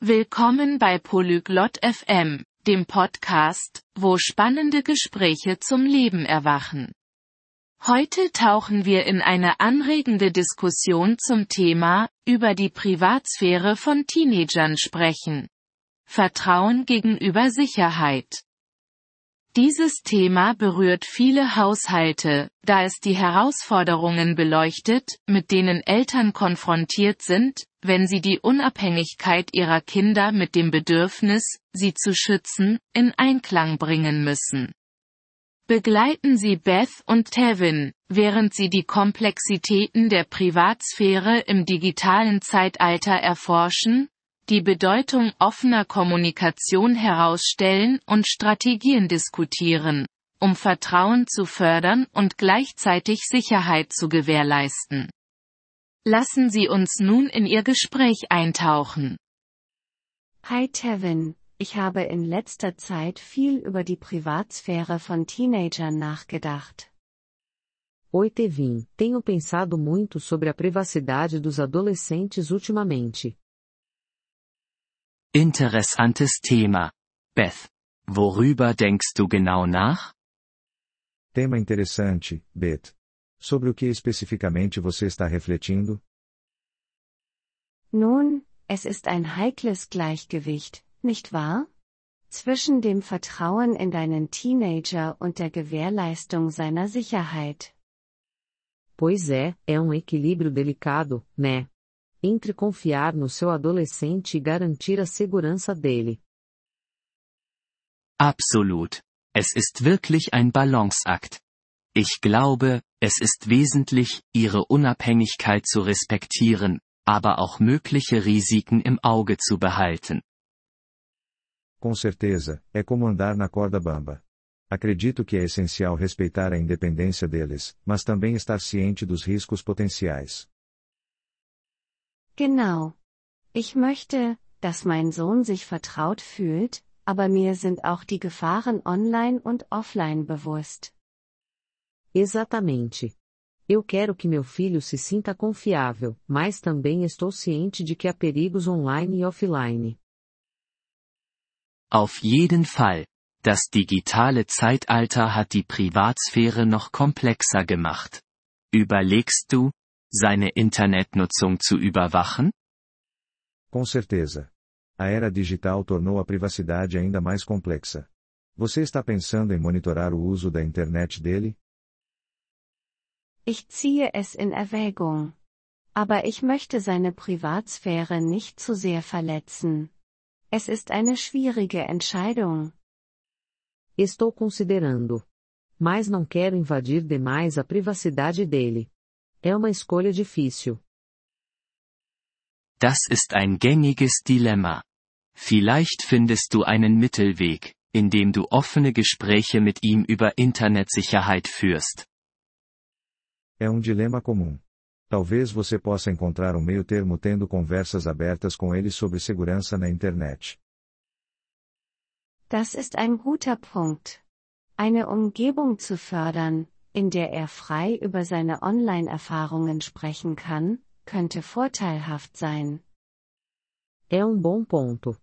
Willkommen bei Polyglot FM, dem Podcast, wo spannende Gespräche zum Leben erwachen. Heute tauchen wir in eine anregende Diskussion zum Thema, über die Privatsphäre von Teenagern sprechen. Vertrauen gegenüber Sicherheit. Dieses Thema berührt viele Haushalte, da es die Herausforderungen beleuchtet, mit denen Eltern konfrontiert sind, wenn sie die Unabhängigkeit ihrer Kinder mit dem Bedürfnis, sie zu schützen, in Einklang bringen müssen. Begleiten Sie Beth und Tevin, während sie die Komplexitäten der Privatsphäre im digitalen Zeitalter erforschen, die Bedeutung offener Kommunikation herausstellen und Strategien diskutieren, um Vertrauen zu fördern und gleichzeitig Sicherheit zu gewährleisten. Lassen Sie uns nun in Ihr Gespräch eintauchen. Hi Tevin, ich habe in letzter Zeit viel über die Privatsphäre von Teenagern nachgedacht. Oi Tevin, tenho pensado muito sobre a privacidade dos adolescentes ultimamente. Interessantes Thema. Beth, worüber denkst du genau nach? Tema interessante, Beth. Sobre o que especificamente você está refletindo? Nun, es ist ein heikles Gleichgewicht, nicht wahr? Zwischen dem Vertrauen in deinen Teenager und der Gewährleistung seiner Sicherheit. Pois é, é um equilíbrio delicado, né? Entre confiar no seu adolescente e garantir a segurança dele. Absolut. Es ist wirklich ein Balanceakt. Ich glaube, es ist wesentlich, ihre Unabhängigkeit zu respektieren, aber auch mögliche Risiken im Auge zu behalten. Com certeza, é como andar na corda bamba. Acredito que é essencial respeitar a independência deles, mas também estar ciente dos riscos potenciais. Genau. Ich möchte, dass mein Sohn sich vertraut fühlt, aber mir sind auch die Gefahren online und offline bewusst. Exatamente. Eu quero que meu filho se sinta confiável, mas também estou ciente de que há perigos online e offline. Auf jeden Fall. Das digitale Zeitalter hat die Privatsphäre noch komplexer gemacht. Überlegst du, seine Internetnutzung zu überwachen? Com certeza. A era digital tornou a privacidade ainda mais complexa. Você está pensando em monitorar o uso da internet dele? Ich ziehe es in Erwägung. Aber ich möchte seine Privatsphäre nicht zu sehr verletzen. Es ist eine schwierige Entscheidung. Estou considerando. Mas não quero invadir demais a privacidade dele. É uma escolha difícil. Das ist ein gängiges Dilemma. Vielleicht findest du einen Mittelweg, indem du offene Gespräche mit ihm über Internetsicherheit führst. É um dilema comum. Talvez você possa encontrar um meio termo tendo conversas abertas com ele sobre segurança na internet. Das ist ein guter Punkt. Eine Umgebung zu fördern, in der er frei über seine Online-Erfahrungen sprechen kann, könnte vorteilhaft sein. É um bom ponto.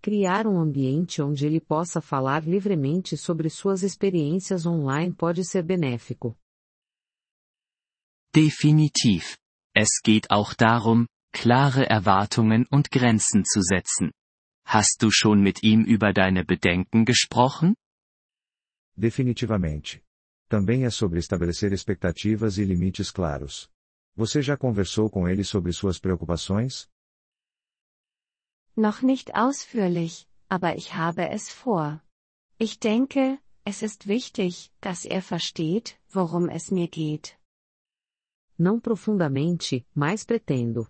Criar um ambiente onde ele possa falar livremente sobre suas experiências online pode ser benéfico. Definitiv. Es geht auch darum, klare Erwartungen und Grenzen zu setzen. Hast du schon mit ihm über deine Bedenken gesprochen? Definitivamente. Também é sobre estabelecer expectativas e limites claros. Você já conversou com ele sobre suas preocupações? Noch nicht ausführlich, aber ich habe es vor. Ich denke, es ist wichtig, dass er versteht, worum es mir geht. Não profundamente, mas pretendo.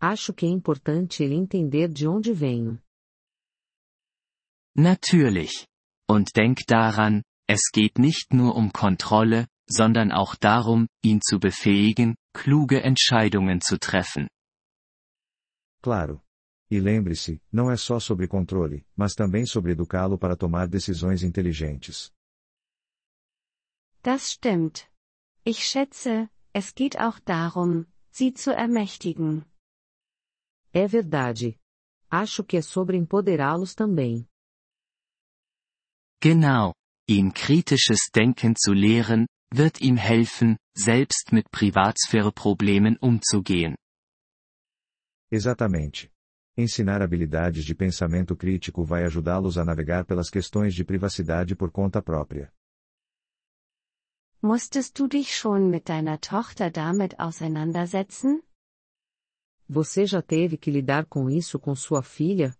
Acho que é importante ele entender de onde venho. Natürlich. Und denk daran, es geht nicht nur um Kontrolle, sondern auch darum, ihn zu befähigen, kluge Entscheidungen zu treffen. Claro. E lembre-se, não é só sobre controle, mas também sobre educá-lo para tomar decisões inteligentes. Das stimmt. Ich schätze, es geht auch darum, sie zu ermächtigen. É verdade. Acho que é sobre empoderá-los também. Genau. Ihn kritisches Denken zu lehren, wird ihm helfen, selbst mit Privatsphäre-Problemen umzugehen. Exatamente. Ensinar habilidades de pensamento crítico vai ajudá-los a navegar pelas questões de privacidade por conta própria. Musstest du dich schon mit deiner Tochter damit auseinandersetzen? Você já teve que lidar com isso com sua filha?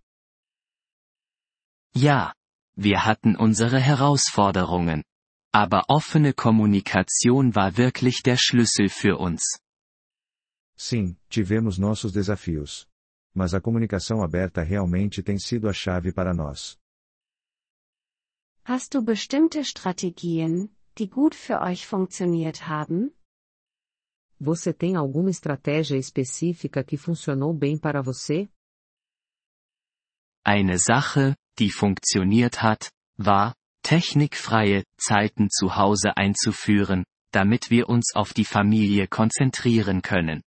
Ja. Wir hatten unsere Herausforderungen. Aber offene Kommunikation war wirklich der Schlüssel für uns. Sim, tivemos nossos desafios. Mas a comunicação aberta realmente tem sido a chave para nós. Hast du bestimmte Strategien, die gut für euch funktioniert haben? Você tem alguma estratégia específica que funcionou bem para você? Eine Sache, die funktioniert hat, war, technikfreie Zeiten zu Hause einzuführen, damit wir uns auf die Familie konzentrieren können.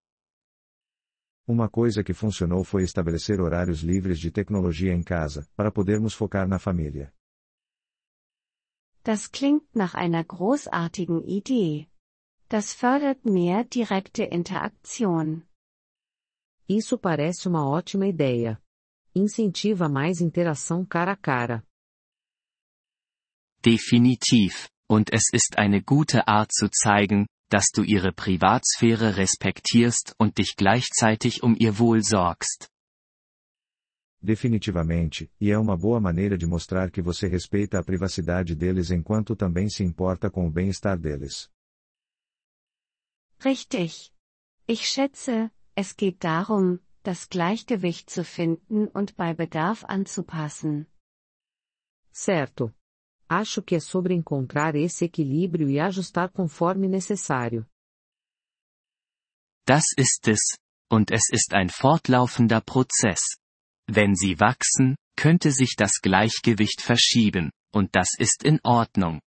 Uma coisa que funcionou foi estabelecer horários livres de tecnologia em casa, para podermos focar na família. Das klingt nach einer großartigen Idee. Das fördert mehr direkte Interaktion. Isso parece uma ótima ideia. Incentiva mais interação cara a cara. Definitiv, und es ist eine gute Art zu zeigen, dass du ihre Privatsphäre respektierst und dich gleichzeitig um ihr Wohl sorgst. Definitivamente, e é uma boa maneira de mostrar que você respeita a privacidade deles enquanto também se importa com o bem-estar deles. Richtig. Ich schätze, es geht darum, das Gleichgewicht zu finden und bei Bedarf anzupassen. Certo. Acho que é sobre encontrar esse equilíbrio e ajustar conforme necessário. Das ist es, und es ist ein fortlaufender Prozess. Wenn sie wachsen, könnte sich das Gleichgewicht verschieben, und das ist in Ordnung.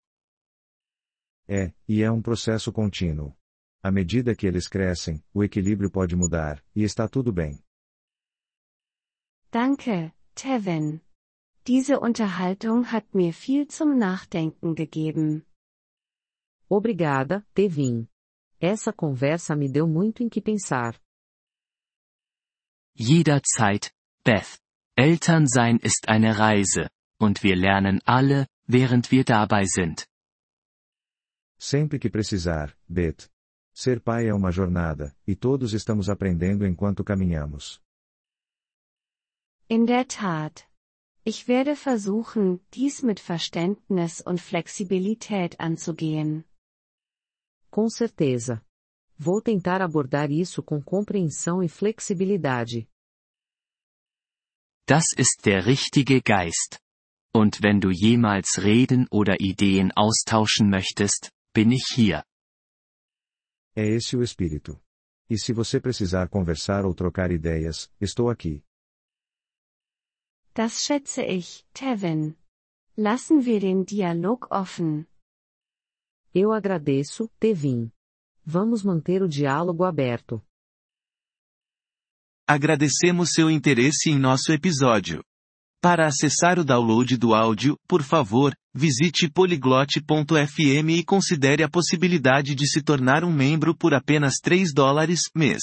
É, e é um processo contínuo. À medida que eles crescem, o equilíbrio pode mudar, e está tudo bem. Danke, Tevin. Diese Unterhaltung hat mir viel zum Nachdenken gegeben. Obrigada, Tevin. Essa conversa me deu muito em que pensar. Jederzeit, Beth. Elternsein ist eine Reise, und wir lernen alle, während wir dabei sind. Sempre que precisar, Beth. Ser pai é uma jornada, e todos estamos aprendendo enquanto caminhamos. In der Tat. Ich werde versuchen, dies mit Verständnis und Flexibilität anzugehen. Com certeza. Vou tentar abordar isso com compreensão e flexibilidade. Das ist der richtige Geist. Und wenn du jemals reden oder Ideen austauschen möchtest, bin ich hier. É esse o espírito. E se você precisar conversar ou trocar ideias, estou aqui. Das schätze ich, Tevin. Lassen wir den Dialog offen. Eu agradeço, Tevin. Vamos manter o diálogo aberto. Agradecemos seu interesse em nosso episódio. Para acessar o download do áudio, por favor, visite poliglote.fm e considere a possibilidade de se tornar um membro por apenas 3 dólares mês.